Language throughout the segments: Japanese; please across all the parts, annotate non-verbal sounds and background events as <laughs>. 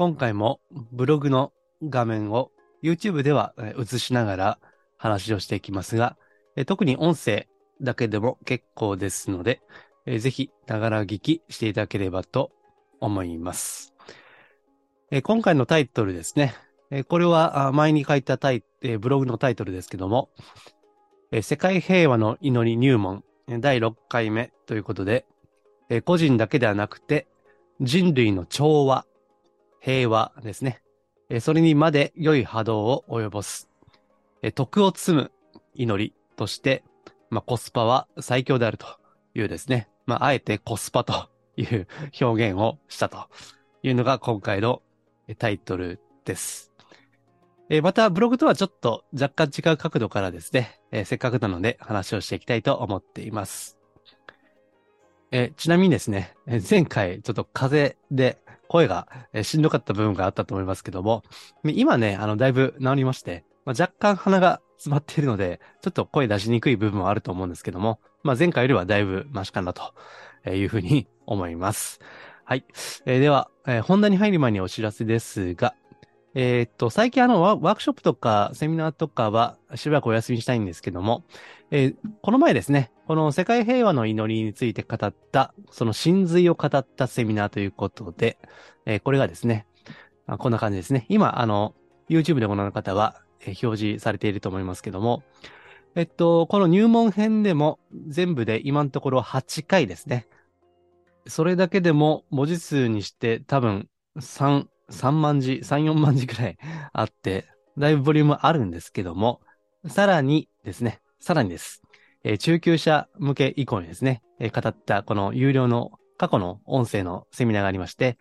今回もブログの画面を YouTube では映しながら話をしていきますが、特に音声だけでも結構ですので、ぜひながら聞きしていただければと思います。今回のタイトルですね。これは前に書いたタイ、ブログのタイトルですけども、世界平和の祈り入門第6回目ということで、個人だけではなくて人類の調和、平和ですね。それにまで良い波動を及ぼす。え徳を積む祈りとして、まあ、コスパは最強であるというですね。まあ、あえてコスパという表現をしたというのが今回のタイトルです。えまた、ブログとはちょっと若干違う角度からですね、えせっかくなので話をしていきたいと思っています。えちなみにですね、前回ちょっと風邪で声がえーしんどかった部分があったと思いますけども、今ね、あの、だいぶ治りまして、まあ、若干鼻が詰まっているので、ちょっと声出しにくい部分はあると思うんですけども、まあ、前回よりはだいぶマシかなというふうに思います。はい。えーでは、えー本題に入る前にお知らせですが、えーっと、最近あのワ、ワークショップとかセミナーとかはしばらくお休みしたいんですけども、えーこの前ですね、この世界平和の祈りについて語った、その真髄を語ったセミナーということで、えーこれがですね、あこんな感じですね。今、あの、YouTube でご覧の方は、えー表示されていると思いますけども、えっと、この入門編でも全部で今のところ8回ですね。それだけでも文字数にして多分3、3万字、3、4万字くらいあって、だいぶボリュームあるんですけども、さらにですね、さらにです。えー中級者向け以降にですね、えー語ったこの有料の過去の音声のセミナーがありまして、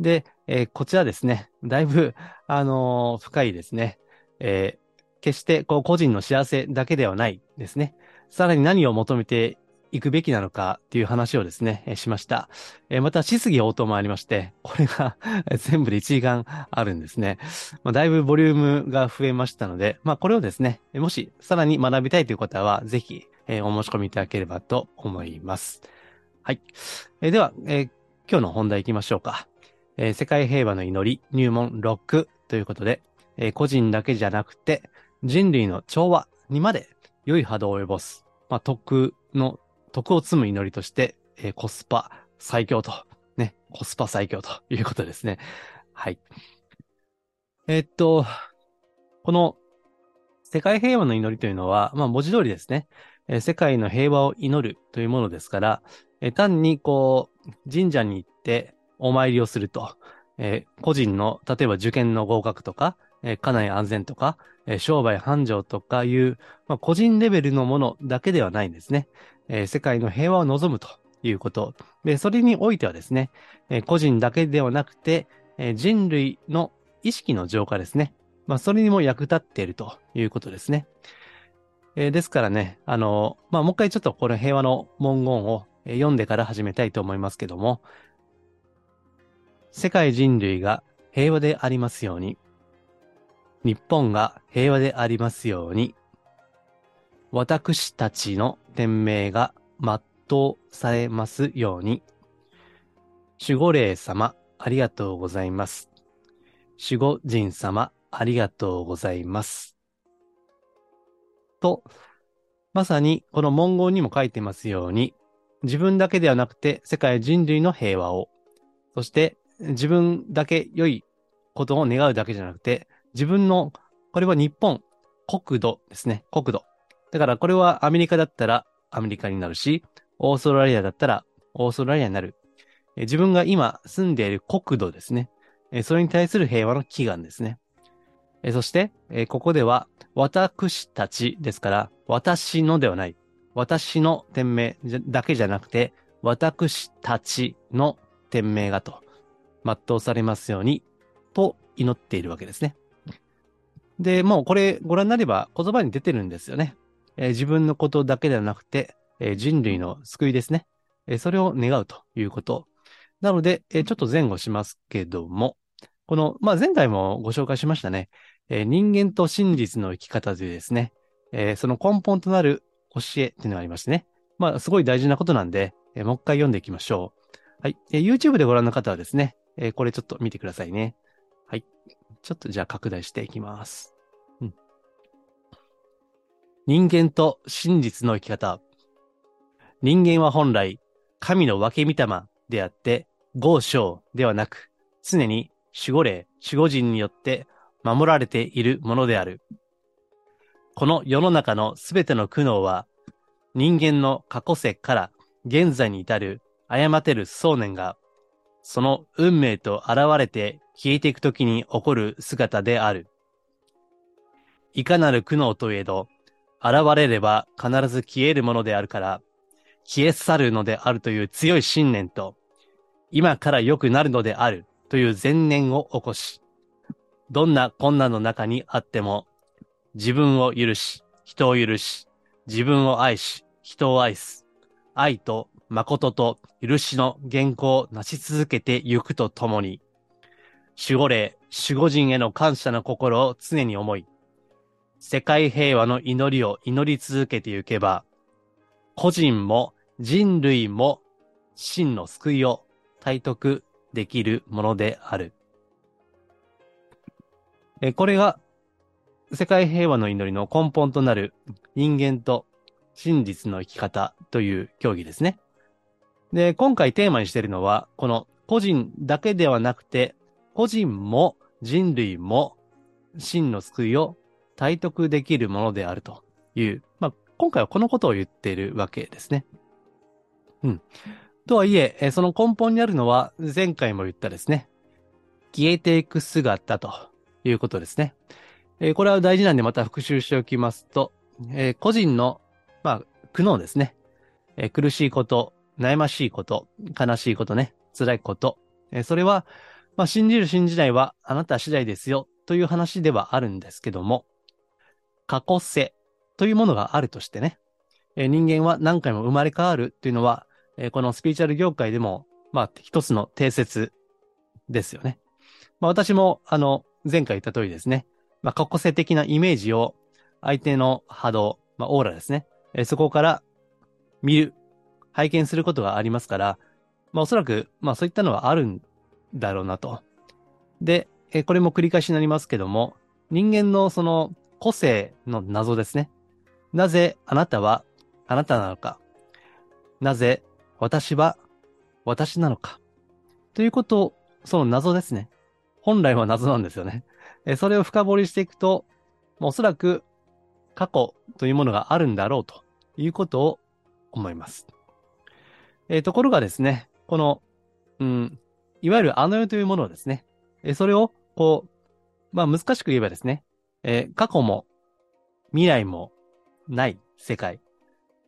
で、えーこちらですね、だいぶ、あのー深いですね、えー決してこう個人の幸せだけではないですね。さらに何を求めていくべきなのかっていう話をですね、えしました。えまた質疑応答もありまして、これが <laughs> 全部で1時間あるんですね。まあ、だいぶボリュームが増えましたので、まあこれをですね、もしさらに学びたいという方は、ぜひ、えお申し込みいただければと思います。はい。えでは、え今日の本題行きましょうか。え世界平和の祈り入門6ということで、え個人だけじゃなくて人類の調和にまで良い波動を及ぼす、まあ、徳の、徳を積む祈りとして、えーコスパ最強と、ね、コスパ最強ということですね。はい。えーっと、この世界平和の祈りというのは、まあ文字通りですね、えー世界の平和を祈るというものですから、えー単にこう、神社に行ってお参りをすると、え個人の、例えば受験の合格とか、えー家内安全とか、え商売繁盛とかいう、まあ、個人レベルのものだけではないんですね。え世界の平和を望むということ。で、それにおいてはですね、え個人だけではなくて、え人類の意識の浄化ですね。まあ、それにも役立っているということですね。えーですからね、あのまあ、もう一回ちょっとこの平和の文言を読んでから始めたいと思いますけども、世界人類が平和でありますように、日本が平和でありますように、私たちの天命が全うされますように、守護霊様、ありがとうございます。守護神様、ありがとうございます。と、まさにこの文言にも書いてますように、自分だけではなくて世界人類の平和を、そして自分だけ良いことを願うだけじゃなくて、自分の、これは日本、国土ですね、国土。だからこれはアメリカだったらアメリカになるし、オーストラリアだったらオーストラリアになる。え自分が今住んでいる国土ですね。えそれに対する平和の祈願ですね。えそして、えここでは、私たちですから、私のではない。私の店名じゃだけじゃなくて、私たちの店名がと全うされますように、と祈っているわけですね。で、もうこれご覧になれば言葉に出てるんですよね。えー、自分のことだけではなくて、えー、人類の救いですね。えー、それを願うということ。なので、えちょっと前後しますけども、この、まあ、前回もご紹介しましたね。え人間と真実の生き方というですね、えその根本となる教えっていうのがありましてね。まあ、すごい大事なことなんで、えもう一回読んでいきましょう。はい。え YouTube でご覧の方はですね、えこれちょっと見てくださいね。はい。ちょっとじゃあ拡大していきます。うん。人間と真実の生き方。人間は本来、神の分け御霊であって、合章ではなく、常に守護霊、守護人によって守られているものである。この世の中のすべての苦悩は、人間の過去世から現在に至る誤てる想念が、その運命と現れて消えていくときに起こる姿である。いかなる苦悩といえど、現れれば必ず消えるものであるから、消え去るのであるという強い信念と、今から良くなるのであるという善念を起こし、どんな困難の中にあっても、自分を許し、人を許し、自分を愛し、人を愛す。愛と誠と許しの原稿を成し続けてゆくとともに、守護霊、守護人への感謝の心を常に思い、世界平和の祈りを祈り続けてゆけば、個人も人類も真の救いを体得できるものである。えこれが世界平和の祈りの根本となる人間と真実の生き方という競技ですね。で、今回テーマにしているのは、この個人だけではなくて、個人も人類も真の救いを体得できるものであるという、まあ、今回はこのことを言っているわけですね。うん。とはいえ、その根本にあるのは前回も言ったですね。消えていく姿ということですね。えこれは大事なんでまた復習しておきますと、え個人の、まあ、苦悩ですね。え苦しいこと、悩ましいこと、悲しいことね、辛いこと。えそれは、まあ、信じる信じないはあなた次第ですよという話ではあるんですけども、過去性というものがあるとしてね、え人間は何回も生まれ変わるというのは、えこのスピーチャル業界でも、まあ、一つの定説ですよね。まあ、私も、あの、前回言った通りですね。まあ、過去性的なイメージを相手の波動、まあ、オーラですね。えそこから見る、拝見することがありますから、まあ、おそらく、まあ、そういったのはあるんだろうなと。で、えこれも繰り返しになりますけども、人間のその個性の謎ですね。なぜあなたはあなたなのか。なぜ私は私なのか。ということを、その謎ですね。本来は謎なんですよね。えそれを深掘りしていくと、おそらく過去というものがあるんだろうということを思います。えー、ところがですね、この、うん、いわゆるあの世というものをですね、えそれを、こう、まあ難しく言えばですね、え、過去も未来もない世界。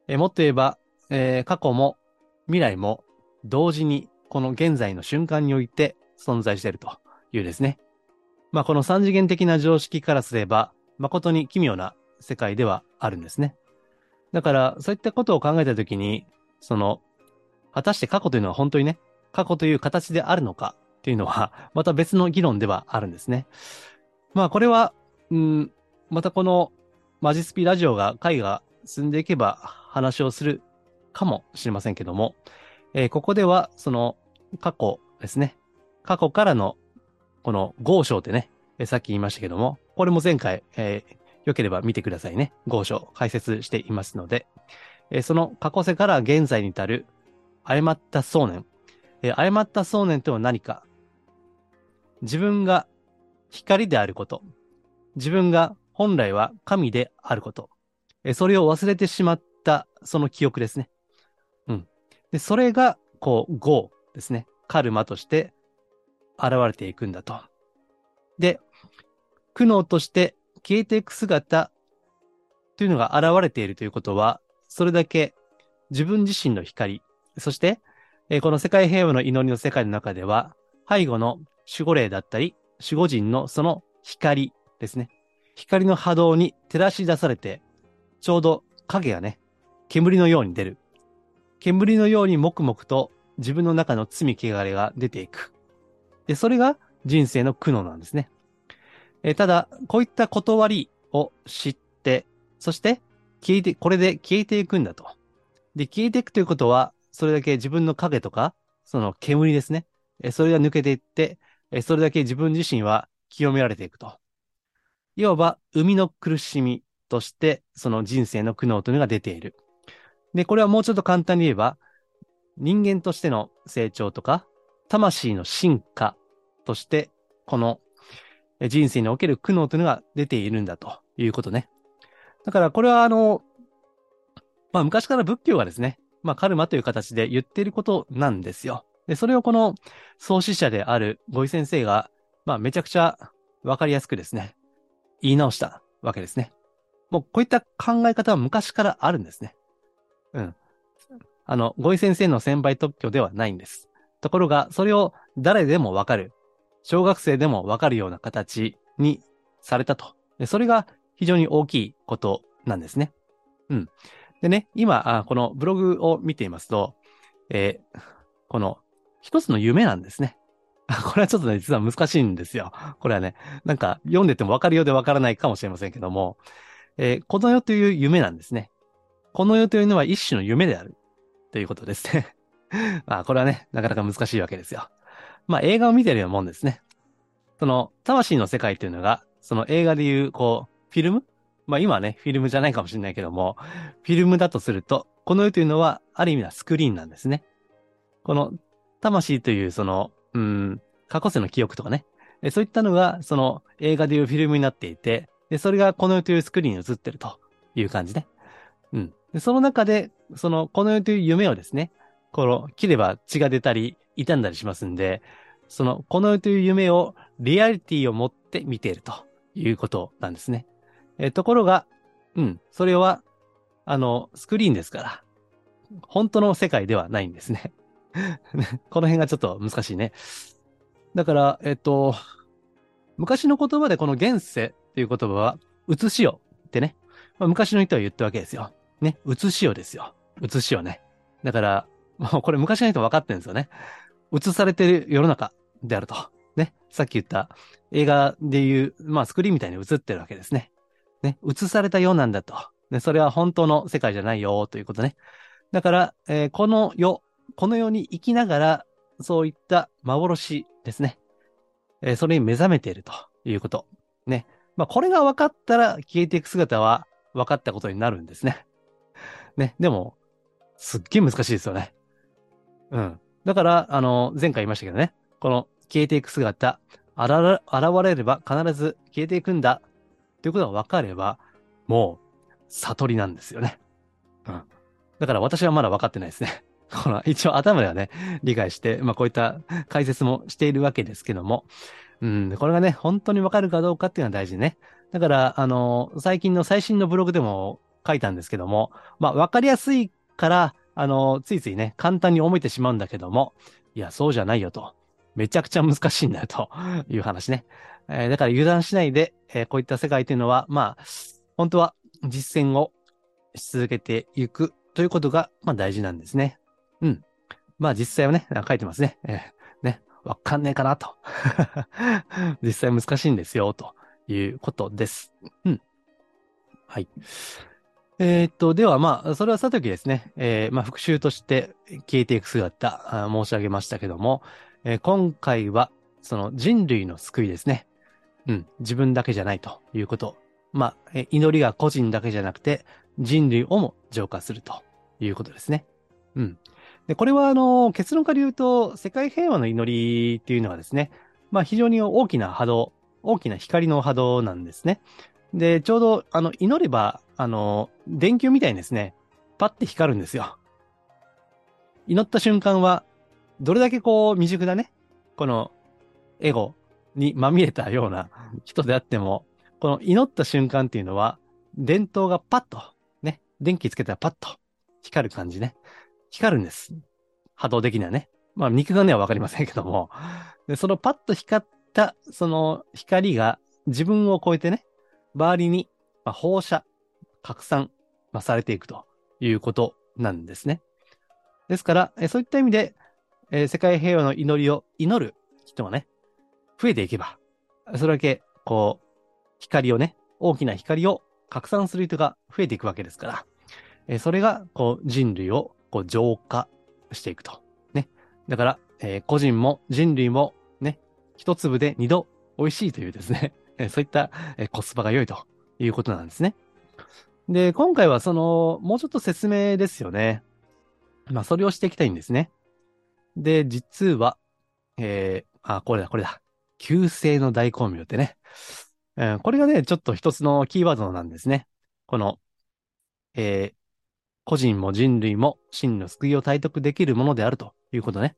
え、もっと言えば、え、過去も未来も同時にこの現在の瞬間において存在しているというですね。まあ、この三次元的な常識からすれば、誠に奇妙な世界ではあるんですね。だから、そういったことを考えたときに、その、果たして過去というのは本当にね、過去という形であるのかっていうのは、<laughs> また別の議論ではあるんですね。まあ、これは、うん、またこの、マジスピラジオが、回が進んでいけば話をするかもしれませんけども、えー、ここでは、その、過去ですね。過去からのこの豪章ってね、えさっき言いましたけども、これも前回、えー、良ければ見てくださいね。豪章解説していますので、えー、その過去世から現在に至る誤った想念。えー、誤った想念とは何か自分が光であること。自分が本来は神であること。えそれを忘れてしまったその記憶ですね。うん。で、それが、こう、業ですね。カルマとして現れていくんだと。で、苦悩として消えていく姿というのが現れているということは、それだけ自分自身の光、そして、えこの世界平和の祈りの世界の中では、背後の守護霊だったり、守護人のその光ですね。光の波動に照らし出されて、ちょうど影がね、煙のように出る。煙のように黙々と自分の中の罪汚れが出ていく。で、それが人生の苦悩なんですね。えただ、こういった断りを知って、そして消えて、これで消えていくんだと。で、消えていくということは、それだけ自分の影とか、その煙ですね。えそれが抜けていって、えそれだけ自分自身は清められていくと。いわば、生みの苦しみとして、その人生の苦悩というのが出ている。で、これはもうちょっと簡単に言えば、人間としての成長とか、魂の進化として、この人生における苦悩というのが出ているんだということね。だからこれはあの、まあ昔から仏教がですね、まあカルマという形で言っていることなんですよ。で、それをこの創始者であるゴイ先生が、まあめちゃくちゃわかりやすくですね、言い直したわけですね。もうこういった考え方は昔からあるんですね。うん。あの、ゴイ先生の先輩特許ではないんです。ところが、それを誰でもわかる、小学生でもわかるような形にされたと。それが非常に大きいことなんですね。うん。でね、今、このブログを見ていますと、えー、この一つの夢なんですね。<laughs> これはちょっとね、実は難しいんですよ。これはね、なんか読んでてもわかるようでわからないかもしれませんけども、えー、この世という夢なんですね。この世というのは一種の夢である。ということですね。<laughs> まあ、これはね、なかなか難しいわけですよ。まあ、映画を見てるようなもんですね。その、魂の世界というのが、その映画でいう、こう、フィルムまあ今ね、フィルムじゃないかもしれないけども、フィルムだとすると、この世というのは、ある意味はスクリーンなんですね。この、魂という、その、うん、過去世の記憶とかね、そういったのが、その映画でいうフィルムになっていて、で、それがこの世というスクリーンに映ってるという感じね。うん。でその中で、その、この世という夢をですね、この、切れば血が出たり、傷んだりしますんで、その、この世という夢をリアリティを持って見ているということなんですね。えところが、うん、それは、あの、スクリーンですから、本当の世界ではないんですね。<laughs> この辺がちょっと難しいね。だから、えっと、昔の言葉でこの現世っていう言葉は、写しよってね、まあ、昔の人は言ったわけですよ。ね、写しよですよ。写しよね。だから、もうこれ昔の人分かってるんですよね。映されてる世の中であると。ね。さっき言った映画でいう、まあスクリーンみたいに映ってるわけですね。ね。映されたようなんだと。ね。それは本当の世界じゃないよということね。だから、えー、この世、この世に生きながら、そういった幻ですね。えー、それに目覚めているということ。ね。まあこれが分かったら消えていく姿は分かったことになるんですね。ね。でも、すっげえ難しいですよね。うん。だから、あの、前回言いましたけどね。この消えていく姿、現れれば必ず消えていくんだ。ということが分かれば、もう、悟りなんですよね。うん。だから私はまだ分かってないですね。<laughs> この、一応頭ではね、理解して、まあこういった解説もしているわけですけども、うん、これがね、本当に分かるかどうかっていうのは大事ね。だから、あの、最近の最新のブログでも書いたんですけども、まあ、わかりやすいから、あの、ついついね、簡単に思えてしまうんだけども、いや、そうじゃないよと。めちゃくちゃ難しいんだよという話ね。えー、だから油断しないで、えー、こういった世界というのは、まあ、本当は実践をし続けていくということが、まあ大事なんですね。うん。まあ実際はね、書いてますね。えー、ね、わかんねえかなと。<laughs> 実際難しいんですよ、ということです。うん。はい。えー、っと、ではまあ、それはさときですね、えー、まあ復習として消えていく姿、あ申し上げましたけども、えー、今回はその人類の救いですね。うん、自分だけじゃないということ。まあ、祈りが個人だけじゃなくて、人類をも浄化するということですね。うん。で、これはあの、結論から言うと、世界平和の祈りっていうのはですね、まあ非常に大きな波動、大きな光の波動なんですね。で、ちょうど、あの、祈れば、あの、電球みたいにですね、パッて光るんですよ。祈った瞬間は、どれだけこう、未熟なね、この、エゴにまみれたような人であっても、この祈った瞬間っていうのは、電灯がパッと、ね、電気つけたらパッと光る感じね。光るんです。波動的にはね。まあ、肉眼ではわかりませんけども、でそのパッと光った、その光が自分を超えてね、周りに、ま、放射、拡散、まあ、されていくということなんですね。ですから、えそういった意味で、え、世界平和の祈りを祈る人がね、増えていけば、それだけ、こう、光をね、大きな光を拡散する人が増えていくわけですから、え、それが、こう、人類を、こう、浄化していくと。ね。だから、えー、個人も人類も、ね、一粒で二度美味しいというですね、<laughs> そういった、えコスパが良いということなんですね。で、今回はその、もうちょっと説明ですよね。まあ、それをしていきたいんですね。で、実は、えー、あ、これだ、これだ。旧姓の大光明ってね。うん、これがね、ちょっと一つのキーワードなんですね。この、えー、個人も人類も真の救いを体得できるものであるということね。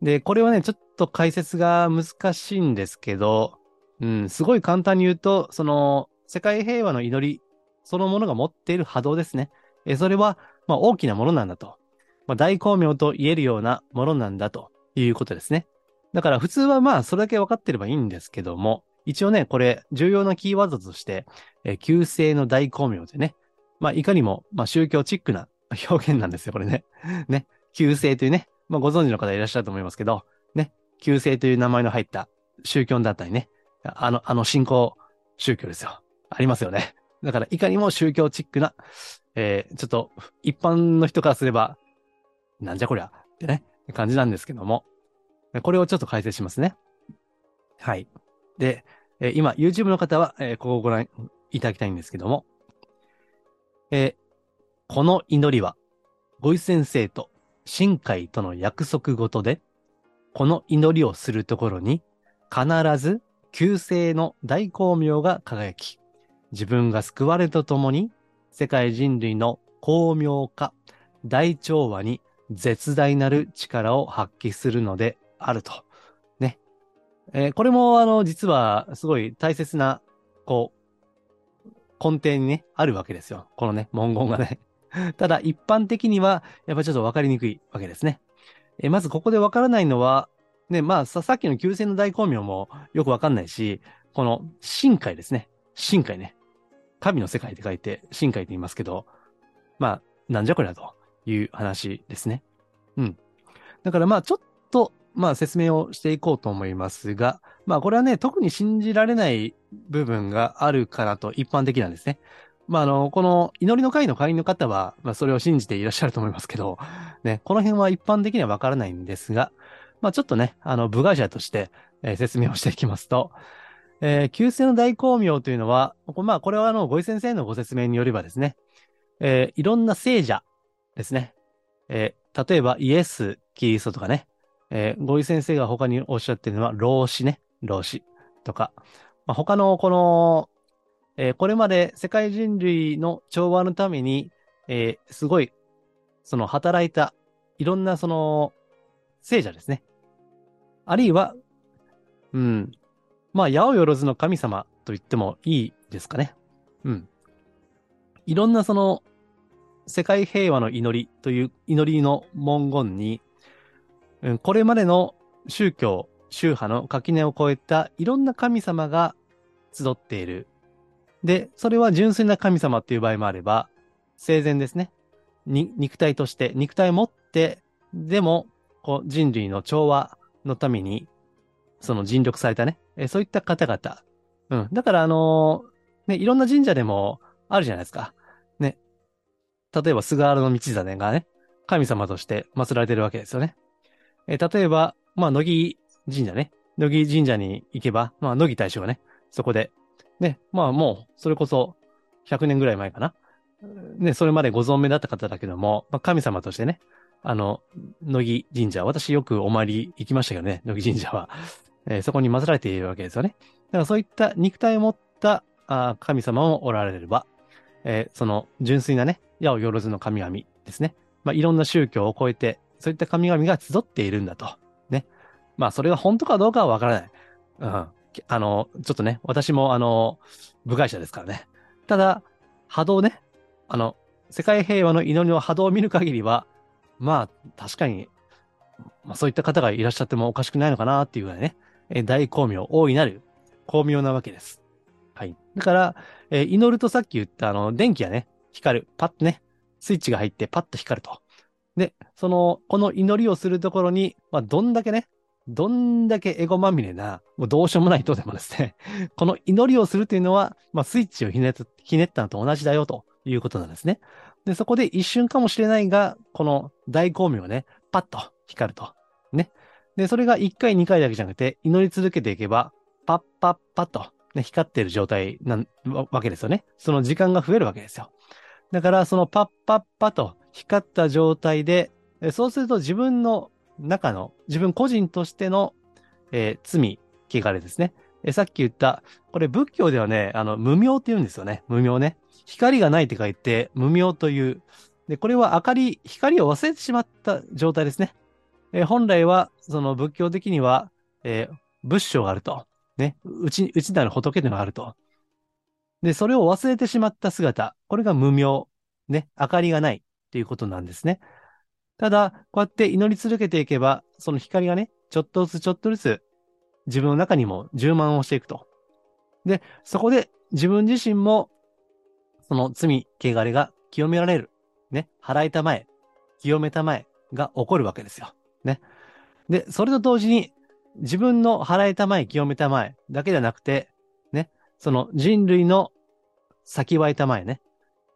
で、これはね、ちょっと解説が難しいんですけど、うん、すごい簡単に言うと、その、世界平和の祈りそのものが持っている波動ですね。えそれは、まあ、大きなものなんだと。まあ、大光明と言えるようなものなんだということですね。だから普通はまあ、それだけ分かってればいいんですけども、一応ね、これ、重要なキーワードとして、え旧姓の大光明でね、まあ、いかにも、まあ、宗教チックな <laughs> 表現なんですよ、これね。<laughs> ね。旧姓というね、まあ、ご存知の方いらっしゃると思いますけど、ね。旧姓という名前の入った宗教だったりね。あの、あの信仰宗教ですよ。ありますよね。だから、いかにも宗教チックな、えー、ちょっと、一般の人からすれば、なんじゃこりゃってね、感じなんですけども、これをちょっと解説しますね。はい。で、えー、今、YouTube の方は、えー、ここをご覧いただきたいんですけども、えー、この祈りは、ごい先生と深海との約束ごとで、この祈りをするところに、必ず旧姓の大光明が輝き、自分が救われとともに、世界人類の巧妙化、大調和に絶大なる力を発揮するのであると。ね。えー、これも、あの、実は、すごい大切な、こう、根底にね、あるわけですよ。このね、文言がね。<laughs> ただ、一般的には、やっぱちょっとわかりにくいわけですね。えー、まず、ここでわからないのは、ね、まあさ、っきの旧姓の大光明もよくわかんないし、この深海ですね。深海ね。神の世界って書いて、深海って言いますけど、まあ、なんじゃこりゃという話ですね。うん。だからまあ、ちょっと、まあ説明をしていこうと思いますが、まあこれはね、特に信じられない部分があるかなと一般的なんですね。まああの、この祈りの会の会員の方は、まあそれを信じていらっしゃると思いますけど、ね、この辺は一般的にはわからないんですが、まあちょっとね、あの、部外者として、えー、説明をしていきますと、えー、旧姓の大光明というのは、まあ、これはあの、ごい先生のご説明によればですね、えー、いろんな聖者ですね。えー、例えばイエス、キリストとかね、えー、ごい先生が他におっしゃってるのは、老子ね、老子とか、まあ、他のこの、えー、これまで世界人類の調和のために、えー、すごい、その働いた、いろんなその、聖者ですね。あるいは、うん、まあ、八百万の神様と言ってもいいですかね。うん。いろんなその、世界平和の祈りという祈りの文言に、うん、これまでの宗教、宗派の垣根を越えたいろんな神様が集っている。で、それは純粋な神様っていう場合もあれば、生前ですね。肉体として、肉体を持って、でも、こう人類の調和のためにその尽力されたね、えそういった方々。うん。だから、あのー、ね、いろんな神社でもあるじゃないですか。ね。例えば、菅原道真がね、神様として祀られてるわけですよね。え例えば、まあ、乃木神社ね。乃木神社に行けば、まあ、乃木大将がね、そこで、ね、まあ、もう、それこそ、100年ぐらい前かな。ね、それまでご存命だった方だけども、まあ、神様としてね、あの、乃木神社、私よくお参り行きましたけどね、乃木神社は。えー、そこに祀られているわけですよね。だからそういった肉体を持ったあ神様もおられれば、えー、その純粋なね、矢をよろずの神々ですね。まあ、いろんな宗教を超えて、そういった神々が集っているんだと。ね。まあ、それが本当かどうかはわからない。うん。あの、ちょっとね、私もあの、部外者ですからね。ただ、波動ね、あの、世界平和の祈りの波動を見る限りは、まあ、確かに、まあ、そういった方がいらっしゃってもおかしくないのかなっていうぐらいね、え大光明、大いなる光明なわけです。はい。だから、えー、祈るとさっき言ったあの、電気がね、光る。パッとね、スイッチが入ってパッと光ると。で、その、この祈りをするところに、まあ、どんだけね、どんだけエゴまみれな、もうどうしようもない人でもですね、<laughs> この祈りをするというのは、まあ、スイッチをひねひねったのと同じだよということなんですね。で、そこで一瞬かもしれないが、この大光明がね、パッと光ると。ね。で、それが1回、2回だけじゃなくて、祈り続けていけば、パッパッパッと、ね、光っている状態なわけですよね。その時間が増えるわけですよ。だから、そのパッパッパと光った状態で、そうすると自分の中の、自分個人としての、えー、罪、汚れですね。えさっき言った、これ仏教ではね、あの、無明って言うんですよね。無明ね。光がないって書いて、無明という。で、これは明かり、光を忘れてしまった状態ですね。えー、本来は、その仏教的には、え、仏性があると。ね。うち、うちなる仏というのがあると。で、それを忘れてしまった姿。これが無明。ね。明かりがないっていうことなんですね。ただ、こうやって祈り続けていけば、その光がね、ちょっとずつちょっとずつ自分の中にも充満をしていくと。で、そこで自分自身も、その罪、汚れが清められる。ね。払いたまえ、清めたまえが起こるわけですよ。ね。で、それと同時に、自分の払いたまえ、清めたまえだけじゃなくて、ね。その人類の先はいたまえね。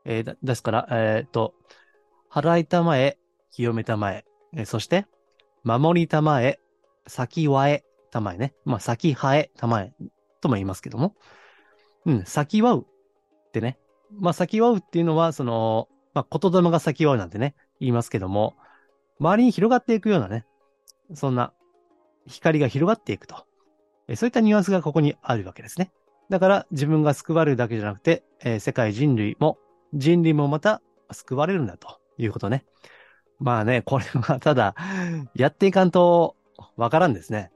えー、ですから、えっ、ー、と、払いたまえ、清めたまえ、え、そして、守りたまえ、先はえたまえね。まあ、先はえたまえとも言いますけども。うん、先はうってね。まあ、先はうっていうのは、その、まあ、言霊が先はうなんてね、言いますけども、周りに広がっていくようなね、そんな光が広がっていくと。えそういったニュアンスがここにあるわけですね。だから自分が救われるだけじゃなくて、えー、世界人類も、人類もまた救われるんだということね。まあね、これはただ、やっていかんとわからんですね。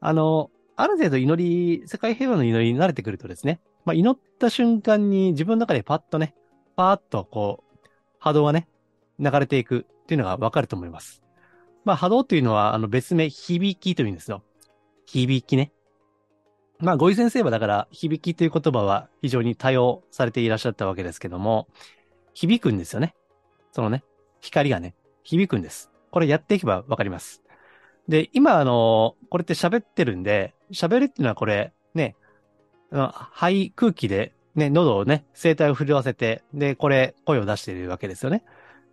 あの、ある程度祈り、世界平和の祈りに慣れてくるとですね、まあ、祈った瞬間に自分の中でパッとね、パーッとこう、波動がね、流れていくっていうのがわかると思います。まあ、波動というのは、あの別名、響きというんですよ。響きね。まあ、ご井先生はだから、響きという言葉は非常に多用されていらっしゃったわけですけども、響くんですよね。そのね、光がね、響くんです。これやっていけばわかります。で、今、あの、これって喋ってるんで、喋るっていうのはこれ、ね、肺、空気で、ね、喉をね、声帯を震わせて、で、これ、声を出しているわけですよね。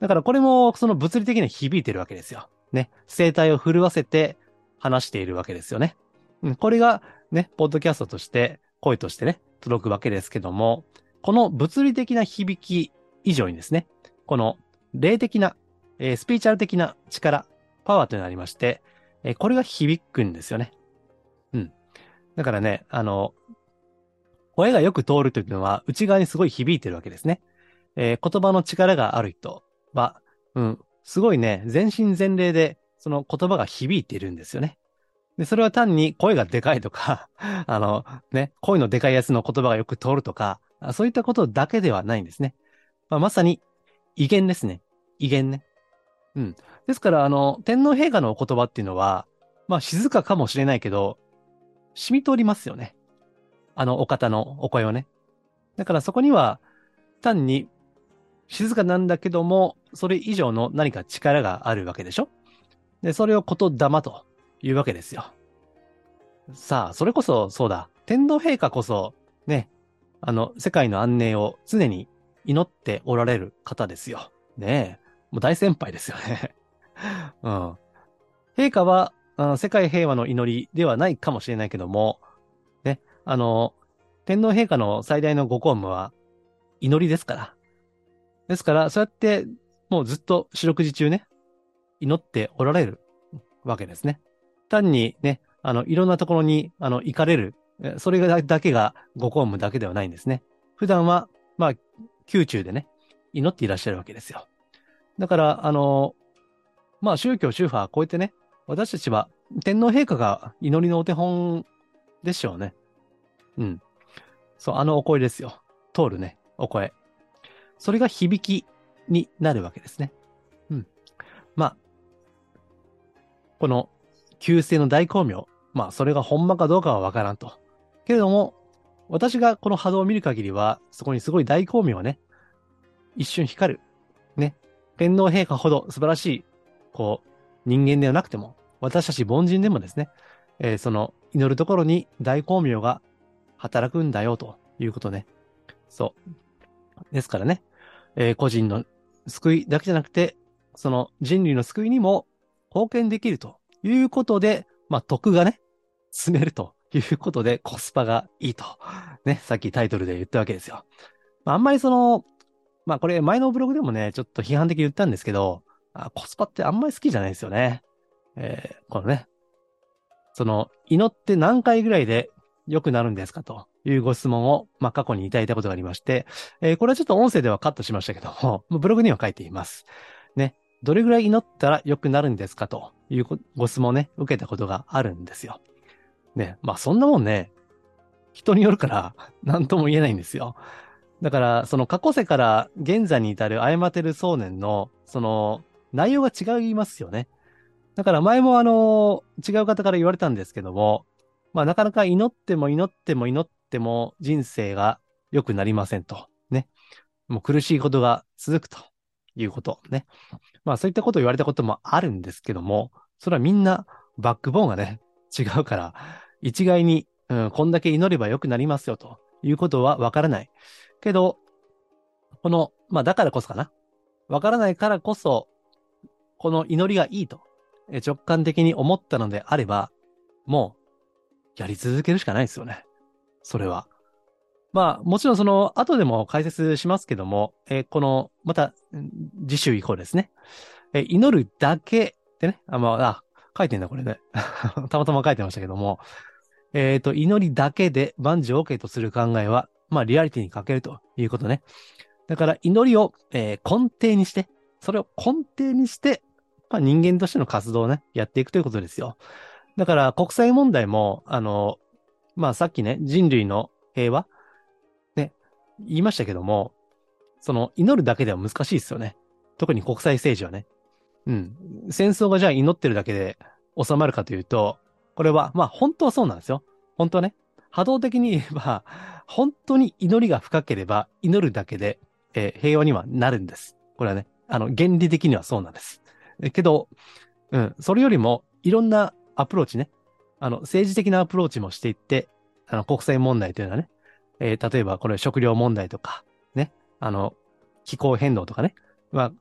だからこれも、その物理的に響いてるわけですよ。ね、声帯を震わせて話しているわけですよね。うん、これが、ね、ポッドキャストとして、声としてね、届くわけですけども、この物理的な響き以上にですね、この霊的な、えー、スピーチャル的な力、パワーというのがありまして、えー、これが響くんですよね。うん。だからね、あの、声がよく通るというのは内側にすごい響いてるわけですね。えー、言葉の力がある人は、うん、すごいね、全身全霊でその言葉が響いているんですよね。で、それは単に声がでかいとか <laughs> あの、ね、声のでかいやつの言葉がよく通るとか、そういったことだけではないんですね。まあ、まさに威厳ですね。威厳ね。うん。ですから、あの、天皇陛下のお言葉っていうのは、まあ、静かかもしれないけど、染み通りますよね。あのお方のお声をね。だからそこには、単に静かなんだけども、それ以上の何か力があるわけでしょで、それを言霊というわけですよ。さあ、それこそそうだ。天皇陛下こそ、ね、あの、世界の安寧を常に祈っておられる方ですよ。ねえ。もう大先輩ですよね。<laughs> うん。陛下は、世界平和の祈りではないかもしれないけども、ね、あの、天皇陛下の最大のご公務は祈りですから。ですから、そうやって、もうずっと四六時中ね、祈っておられるわけですね。単にね、あの、いろんなところに、あの、行かれる、それだけがご公務だけではないんですね。普段は、まあ、宮中でね、祈っていらっしゃるわけですよ。だから、あの、まあ、宗教、宗派、こうやってね、私たちは天皇陛下が祈りのお手本でしょうね。うん。そう、あのお声ですよ。通るね、お声。それが響きになるわけですね。うん。まあ、この旧姓の大光明、まあそれがほんまかどうかはわからんと。けれども、私がこの波動を見る限りは、そこにすごい大光明はね、一瞬光る。ね。天皇陛下ほど素晴らしい、こう、人間ではなくても、私たち凡人でもですね、えー、その祈るところに大光明が働くんだよということね。そう。ですからね、えー、個人の救いだけじゃなくて、その人類の救いにも貢献できるということで、まあ、得がね、積めるということでコスパがいいと。ね、さっきタイトルで言ったわけですよ。まあ、あんまりその、まあこれ前のブログでもね、ちょっと批判的に言ったんですけど、あコスパってあんまり好きじゃないですよね。えー、このね、その、祈って何回ぐらいで良くなるんですかというご質問を、まあ、過去にいただいたことがありまして、えー、これはちょっと音声ではカットしましたけども、ブログには書いています。ね。どれぐらい祈ったら良くなるんですかというご質問をね、受けたことがあるんですよ。ね。まあ、そんなもんね、人によるから、<laughs> 何とも言えないんですよ。だから、その過去世から現在に至る誤ってる想念の、その、内容が違いますよね。だから前もあの、違う方から言われたんですけども、まあなかなか祈っても祈っても祈っても人生が良くなりませんと。ね。もう苦しいことが続くということね。まあそういったことを言われたこともあるんですけども、それはみんなバックボーンがね、違うから、一概に、うん、こんだけ祈れば良くなりますよということはわからない。けど、この、まあだからこそかな。わからないからこそ、この祈りがいいと直感的に思ったのであれば、もう、やり続けるしかないですよね。それは。まあ、もちろんその、後でも解説しますけども、えー、この、また、次週以降ですね。えー、祈るだけでね、あ、まあ、あ、書いてんだ、これね。<laughs> たまたま書いてましたけども、えっ、ー、と、祈りだけで万事 OK とする考えは、まあ、リアリティに欠けるということね。だから、祈りを、えー、根底にして、それを根底にして、まあ、人間としての活動をね、やっていくということですよ。だから国際問題も、あの、まあさっきね、人類の平和、ね、言いましたけども、その祈るだけでは難しいですよね。特に国際政治はね。うん。戦争がじゃあ祈ってるだけで収まるかというと、これは、まあ本当はそうなんですよ。本当はね。波動的に言えば、本当に祈りが深ければ祈るだけで、えー、平和にはなるんです。これはね、あの、原理的にはそうなんです。けど、うん、それよりもいろんなアプローチね、あの、政治的なアプローチもしていって、あの、国際問題というのはね、えー、例えばこれ食料問題とか、ね、あの、気候変動とかね、まあ、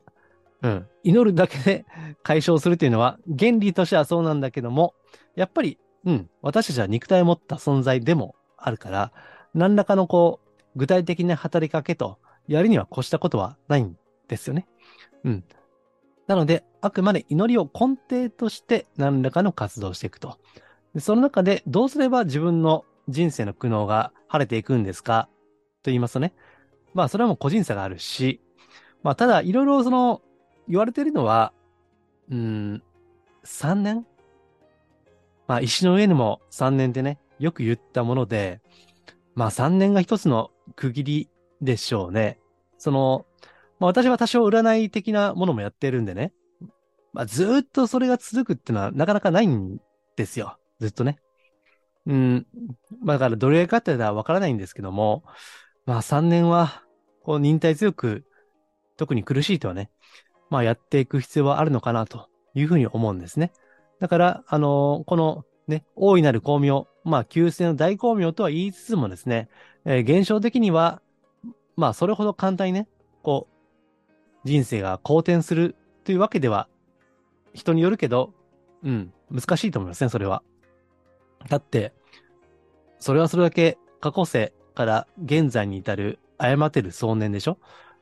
うん、祈るだけで解消するというのは、原理としてはそうなんだけども、やっぱり、うん、私たちは肉体を持った存在でもあるから、何らかのこう、具体的な働きかけと、やるには越したことはないんですよね。うん。なので、あくまで祈りを根底として何らかの活動をしていくと。でその中でどうすれば自分の人生の苦悩が晴れていくんですか？と言いますとね。まあ、それはもう個人差があるし、まあ、ただ、いろいろその、言われているのは、うん、3年？まあ、石の上にも3年ってね、よく言ったもので、まあ、3年が一つの区切りでしょうね。その、まあ、私は多少占い的なものもやってるんでね。まあ、ずっとそれが続くっていうのはなかなかないんですよ。ずっとね。うん。まあ、だからどれかってのはわからないんですけども、まあ3年は、こう忍耐強く、特に苦しいとはね、まあやっていく必要はあるのかなというふうに思うんですね。だから、あの、このね、大いなる光明、まあ旧世の大光明とは言いつつもですね、えー、現象的には、まあそれほど簡単にね、こう、人生が好転するというわけでは、人によるけど、うん、難しいと思いますね、それは。だって、それはそれだけ過去世から現在に至る誤ってる壮年でしょ？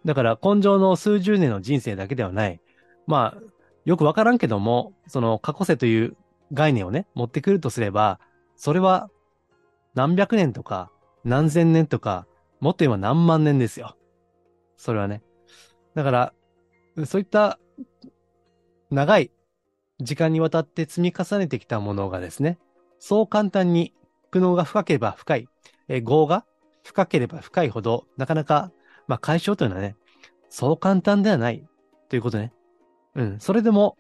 だから根性の数十年の人生だけではない。まあ、よくわからんけども、その過去世という概念をね、持ってくるとすれば、それは何百年とか何千年とか、もっと言えば何万年ですよ。それはね。だから、そういった長い時間にわたって積み重ねてきたものがですね、そう簡単に苦悩が深ければ深い、えー、業が深ければ深いほど、なかなか、まあ解消というのはね、そう簡単ではないということね。うん。それでも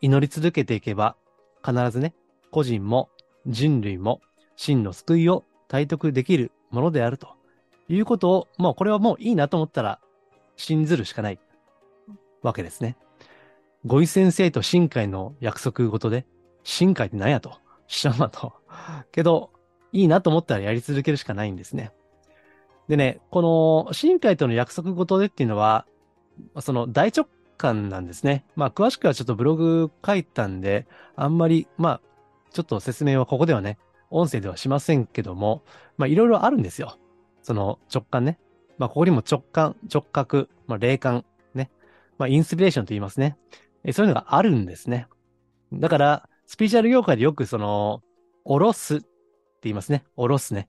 祈り続けていけば、必ずね、個人も人類も真の救いを体得できるものであるということを、もうこれはもういいなと思ったら信ずるしかないわけですね。ご意先生と深海の約束ごとで、深海って何やと知らんわと。けど、いいなと思ったらやり続けるしかないんですね。でね、この深海との約束ごとでっていうのは、その大直感なんですね。まあ詳しくはちょっとブログ書いたんで、あんまり、まあ、ちょっと説明はここではね、音声ではしませんけども、まあいろいろあるんですよ。その直感ね。まあここにも直感、直角、まあ霊感、ね。まあインスピレーションと言いますね。えそういうのがあるんですね。だから、スピーチャル業界でよくその、おろすって言いますね。おろすね。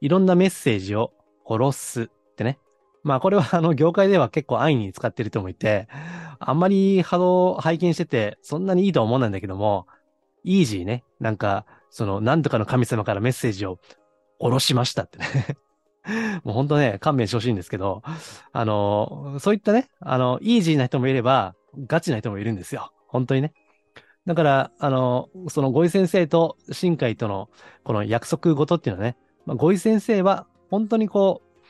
いろんなメッセージをおろすってね。まあこれはあの業界では結構安易に使ってる人もいて、あんまり波動拝見しててそんなにいいとは思わないんだけども、イージーね。なんか、その、なんとかの神様からメッセージを下ろしましたってね <laughs> もうほんとね、勘弁してほしいんですけど、あの、そういったね、あの、イージーな人もいれば、ガチな人もいるんですよ。本当にね。だから、あの、そのゴイ先生と深海とのこの約束事っていうのはね、まあ、ゴイ先生は本当にこう、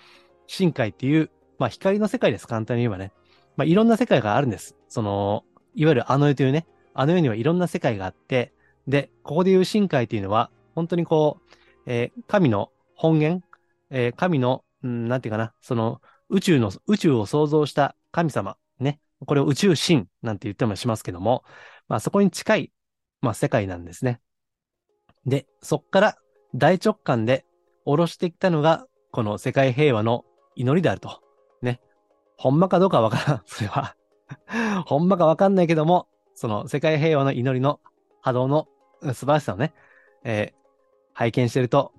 深海っていう、まあ光の世界です、簡単に言えばね。まあいろんな世界があるんです。その、いわゆるあの世というね、あの世にはいろんな世界があって、で、ここで言う深海っていうのは、本当にこう、えー、神の本源、えー、神の、うん、なんていうかな、その、宇宙の、宇宙を創造した神様、ね。これを宇宙神なんて言ってもしますけども、まあそこに近い、まあ世界なんですね。で、そっから大直感で下ろしてきたのが、この世界平和の祈りであると。ほんまかどうかわからん。それは <laughs> ほんまかわかんないけども、その世界平和の祈りの波動の素晴らしさをね、えー、拝見してると、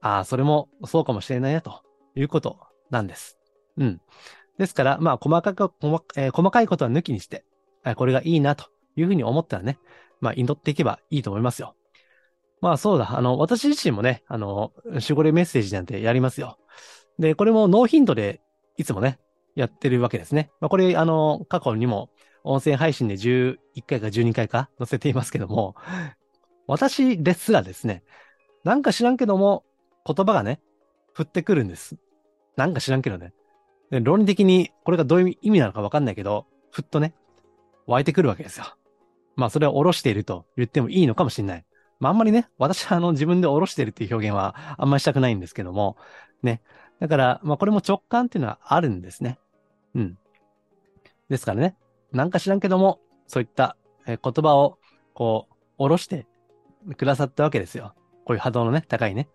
ああ、それもそうかもしれないな、ということなんです。うん。ですから、まあ、細かく、細,、えー、細かいことは抜きにして、これがいいな、というふうに思ったらね、まあ、祈っていけばいいと思いますよ。まあ、そうだ。あの、私自身もね、あの、守護霊メッセージなんてやりますよ。で、これもノーヒントでいつもね、やってるわけですね。まあ、これ、あの、過去にも音声配信で11回か12回か載せていますけども、私ですらですね、なんか知らんけども、言葉がね、降ってくるんです。なんか知らんけどね。で論理的にこれがどういう意味なのかわかんないけど、ふっとね、湧いてくるわけですよ。まあそれを下ろしていると言ってもいいのかもしれない。まああんまりね、私はあの自分で下ろしているっていう表現はあんまりしたくないんですけども、ね。だから、まあこれも直感っていうのはあるんですね。うん。ですからね、なんか知らんけども、そういった言葉をこう、下ろしてくださったわけですよ。こういう波動のね、高いね。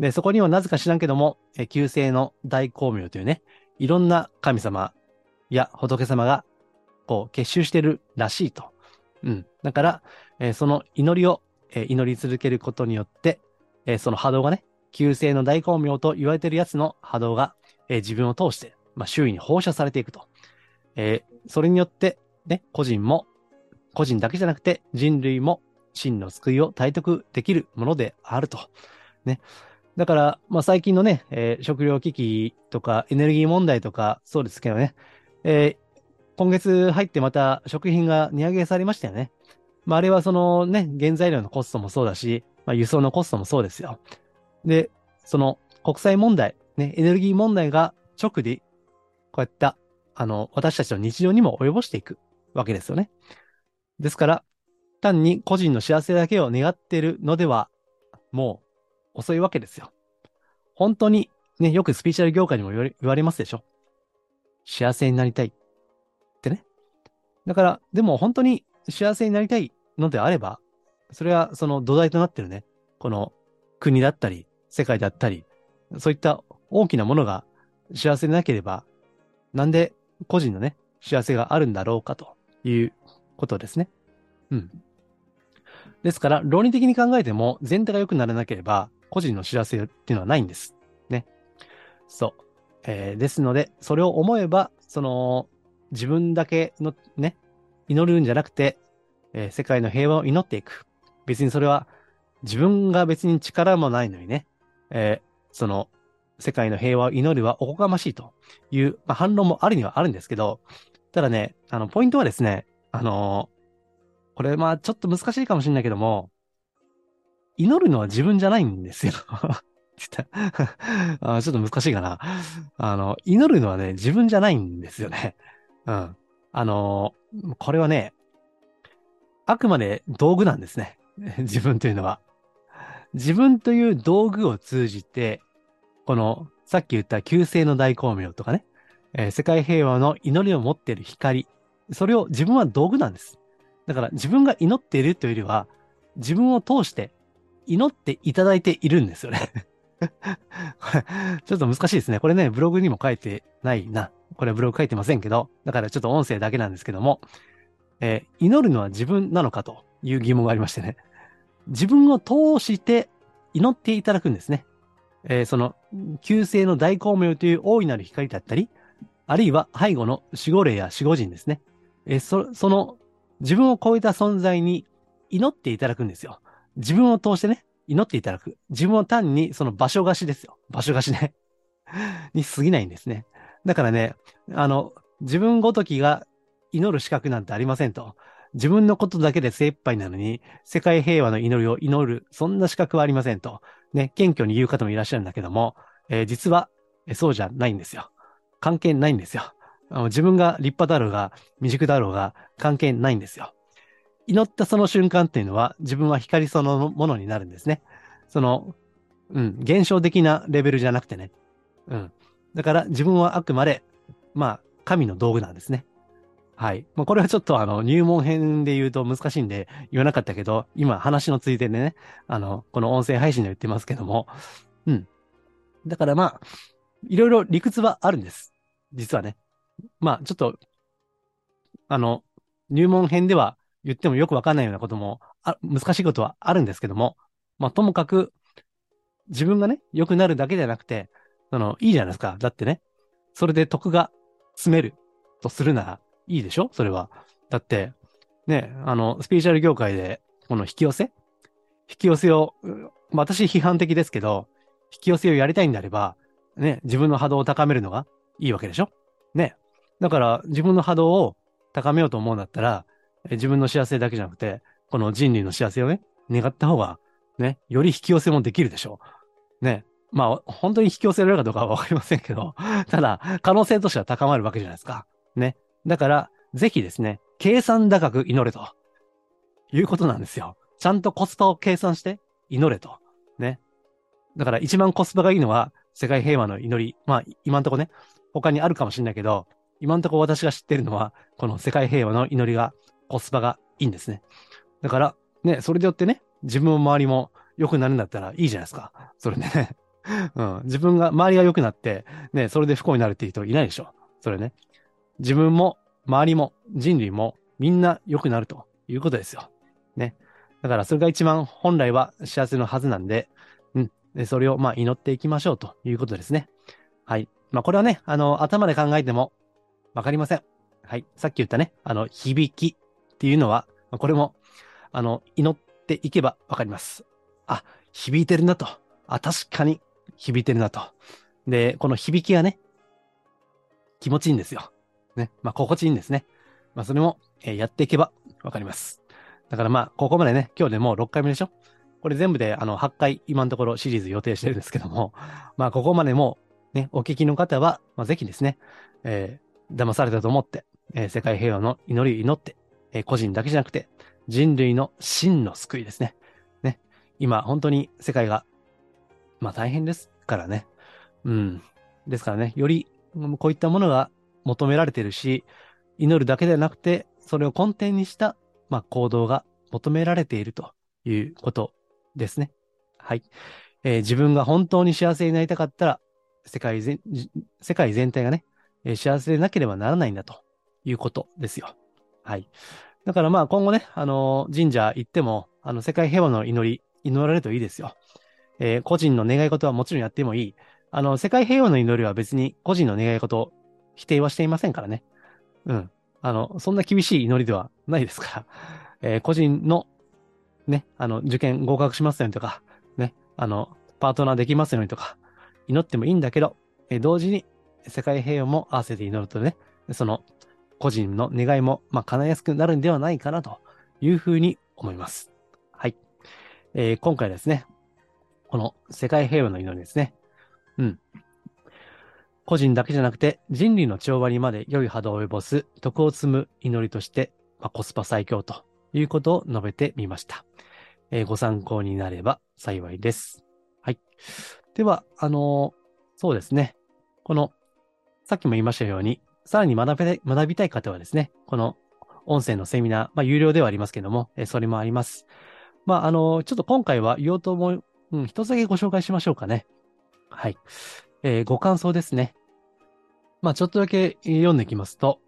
で、そこにはなぜか知らんけども、え旧姓の大光明というね、いろんな神様や仏様が、こう、結集してるらしいと。うん。だから、えー、その祈りを、えー、祈り続けることによって、えー、その波動がね、旧姓の大光明と言われてるやつの波動が、え自分を通して、まあ、周囲に放射されていくと。えそれによって、ね、個人も、個人だけじゃなくて人類も真の救いを体得できるものであると。ね。だから、まあ、最近のね、えー、食料危機とかエネルギー問題とか、そうですけどね、えー、今月入ってまた食品が値上げされましたよね。まあ、あれはそのね、原材料のコストもそうだし、まあ、輸送のコストもそうですよ。で、その国際問題、ね、エネルギー問題が直で、こういった、あの、私たちの日常にも及ぼしていくわけですよね。ですから、単に個人の幸せだけを願っているのでは、もう遅いわけですよ。本当に、ね、よくスピーチャル業界にも言われますでしょ。幸せになりたい。ってね。だから、でも本当に幸せになりたいのであれば、それはその土台となってるね、この国だったり、世界だったり、そういった大きなものが幸せでなければ、なんで個人のね、幸せがあるんだろうかということですね。うん。ですから、論理的に考えても全体が良くならなければ、個人の幸せっていうのはないんです。ね。そう。えー、ですので、それを思えば、その、自分だけのね、祈るんじゃなくて、えー、世界の平和を祈っていく。別にそれは、自分が別に力もないのにね、えー、その、世界の平和を祈るはおこがましいという、まあ、反論もあるにはあるんですけど、ただね、あの、ポイントはですね、あのこれまあちょっと難しいかもしれないけども、祈るのは自分じゃないんですよ。<laughs> <laughs> あちょっと難しいかな。あの、祈るのはね、自分じゃないんですよね。うん。あの、これはね、あくまで道具なんですね。自分というのは。自分という道具を通じて、この、さっき言った旧世の大光明とかね、えー、世界平和の祈りを持っている光、それを自分は道具なんです。だから自分が祈っているというよりは、自分を通して祈っていただいているんですよね、<laughs> ちょっと難しいですね。これね、ブログにも書いてないな。これはブログ書いてませんけど、だからちょっと音声だけなんですけども、えー、祈るのは自分なのかという疑問がありましてね。自分を通して祈っていただくんですね。えー、その、旧世の大光明という大いなる光だったり、あるいは背後の守護霊や守護人ですね。えー、そ、その、自分を超えた存在に祈っていただくんですよ。自分を通してね、祈っていただく。自分を単にその場所貸しですよ。場所貸しね。<laughs> に過ぎないんですね。だからね、あの、自分ごときが祈る資格なんてありませんと。自分のことだけで精一杯なのに、世界平和の祈りを祈る、そんな資格はありませんと。ね、謙虚に言う方もいらっしゃるんだけども、えー、実は、そうじゃないんですよ。関係ないんですよ。あの自分が立派だろうが、未熟だろうが、関係ないんですよ。祈ったその瞬間っていうのは、自分は光そのものになるんですね。その、うん、現象的なレベルじゃなくてね。うん。だから自分はあくまで、まあ、神の道具なんですね。はい。まあ、これはちょっとあの、入門編で言うと難しいんで言わなかったけど、今話のついででね、あの、この音声配信で言ってますけども、うん。だからまあ、いろいろ理屈はあるんです。実はね。まあ、ちょっと、あの、入門編では言ってもよくわかんないようなことも、あ難しいことはあるんですけども、まあ、ともかく、自分がね、良くなるだけじゃなくて、その、いいじゃないですか。だってね、それで得が詰めるとするなら、いいでしょ？それは。だって、ね、あの、スピーチャル業界で、この引き寄せ？引き寄せを、私批判的ですけど、引き寄せをやりたいんであれば、ね、自分の波動を高めるのがいいわけでしょ？ね。だから、自分の波動を高めようと思うんだったら、自分の幸せだけじゃなくて、この人類の幸せをね、願った方が、ね、より引き寄せもできるでしょ？う。ね。まあ、本当に引き寄せられるかどうかはわかりませんけど、ただ、可能性としては高まるわけじゃないですか。ね。だから、ぜひですね、計算高く祈れと。いうことなんですよ。ちゃんとコスパを計算して祈れと。ね。だから一番コスパがいいのは世界平和の祈り。まあ今んとこね、他にあるかもしれないけど、今んとこ私が知ってるのは、この世界平和の祈りがコスパがいいんですね。だから、ね、それでよってね、自分も周りも良くなるんだったらいいじゃないですか。それね。<laughs> うん。自分が、周りが良くなって、ね、それで不幸になるっていう人いないでしょ。それね。自分も、周りも、人類も、みんな良くなるということですよ。ね。だからそれが一番本来は幸せのはずなんで、うん。でそれをまあ祈っていきましょうということですね。はい。まあこれはね、あの、頭で考えてもわかりません。はい。さっき言ったね、あの、響きっていうのは、これも、あの、祈っていけばわかります。あ、響いてるなと。あ、確かに響いてるなと。で、この響きがね、気持ちいいんですよ。ね。まあ、心地いいんですね。まあ、それも、えー、やっていけばわかります。だからまあ、ここまでね、今日でもう6回目でしょ？これ全部であの8回今のところシリーズ予定してるんですけども、まあ、ここまでもね、お聞きの方は、まあ、ぜひですね、えー、騙されたと思って、えー、世界平和の祈りを祈って、えー、個人だけじゃなくて、人類の真の救いですね。ね。今、本当に世界が、まあ大変ですからね。うん。ですからね、より、こういったものが求められているし、祈るだけではなくて、それを根底にした、まあ、行動が求められているということですね。はい。えー、自分が本当に幸せになりたかったら、世界全、世界全体がね、えー、幸せでなければならないんだということですよ。はい。だからまあ今後ね、あのー、神社行っても、あの、世界平和の祈り、祈られるといいですよ。えー、個人の願い事はもちろんやってもいい。あの、世界平和の祈りは別に個人の願い事否定はしていませんからね。うん。あの、そんな厳しい祈りではないですから。<laughs> えー、個人の、ね、あの、受験合格しますようにとか、ね、あの、パートナーできますようにとか、祈ってもいいんだけど、えー、同時に世界平和も合わせて祈るとね、その、個人の願いも、まあ、叶えやすくなるんではないかなというふうに思います。はい。えー、今回ですね、この世界平和の祈りですね。うん。個人だけじゃなくて人類の調和にまで良い波動を及ぼす徳を積む祈りとして、まあ、コスパ最強ということを述べてみました。えー、ご参考になれば幸いです。はい。では、あのー、そうですね。この、さっきも言いましたように、さらに学べ学びたい方はですね、この音声のセミナー、まあ、有料ではありますけども、えー、それもあります。まあ、あのー、ちょっと今回は言おうと思う、うん、一つだけご紹介しましょうかね。はい。えー、ご感想ですね。まあ、ちょっとだけ読んできますと、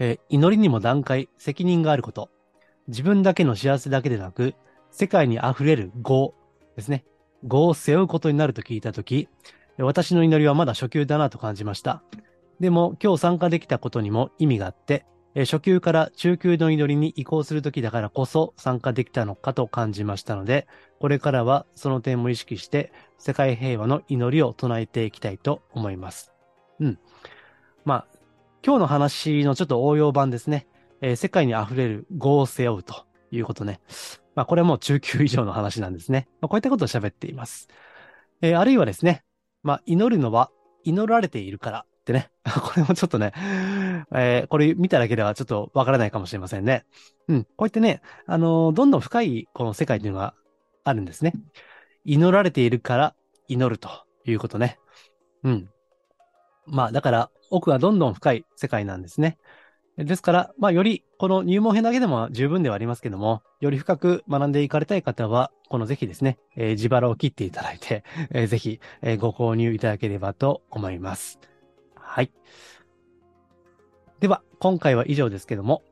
えー、祈りにも段階、責任があること。自分だけの幸せだけでなく、世界に溢れる業ですね。業を背負うことになると聞いたとき、私の祈りはまだ初級だなと感じました。でも、今日参加できたことにも意味があって、初級から中級の祈りに移行するときだからこそ参加できたのかと感じましたので、これからはその点も意識して世界平和の祈りを唱えていきたいと思います。うん。まあ、今日の話のちょっと応用版ですね。えー、世界に溢れる業を背負うということね。まあ、これも中級以上の話なんですね。まあ、こういったことを喋っています。えー、あるいはですね、まあ、祈るのは祈られているからってね。<laughs> これもちょっとね、えー、これ見ただけではちょっとわからないかもしれませんね。うん。こうやってね、あのー、どんどん深いこの世界というのがあるんですね。祈られているから祈るということね。うん。まあ、だから奥はどんどん深い世界なんですね。ですから、まあ、より、この入門編だけでも十分ではありますけども、より深く学んでいかれたい方は、このぜひですね、えー、自腹を切っていただいて、<laughs> えー、ぜひ、え、ご購入いただければと思います。はい。では、今回は以上ですけども、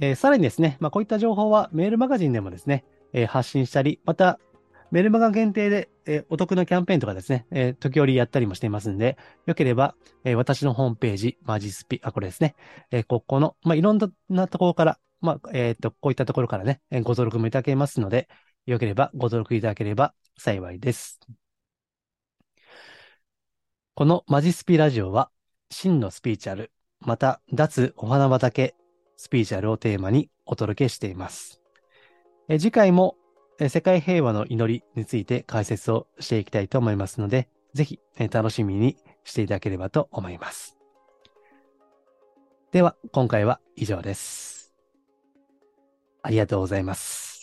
えー、さらにですね、まあ、こういった情報はメールマガジンでもですね、えー、発信したり、また、メルマガ限定で、えー、お得なキャンペーンとかですね、えー、時折やったりもしていますんで、よければ、えー、私のホームページ、マジスピ、あ、これですね、えここの、まあ、いろんなところから、まあ、えっ、と、こういったところからね、えご登録もいただけますので、よければご登録いただければ幸いです。このマジスピラジオは、真のスピーチャル、また、脱お花畑スピーチャルをテーマにお届けしています。え次回も世界平和の祈りについて解説をしていきたいと思いますので、ぜひ楽しみにしていただければと思います。では、今回は以上です。ありがとうございます。